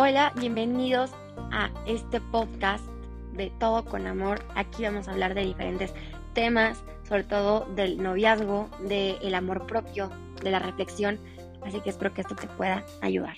Hola, bienvenidos a este podcast de Todo con Amor. Aquí vamos a hablar de diferentes temas, sobre todo del noviazgo, del amor propio, de la reflexión. Así que espero que esto te pueda ayudar.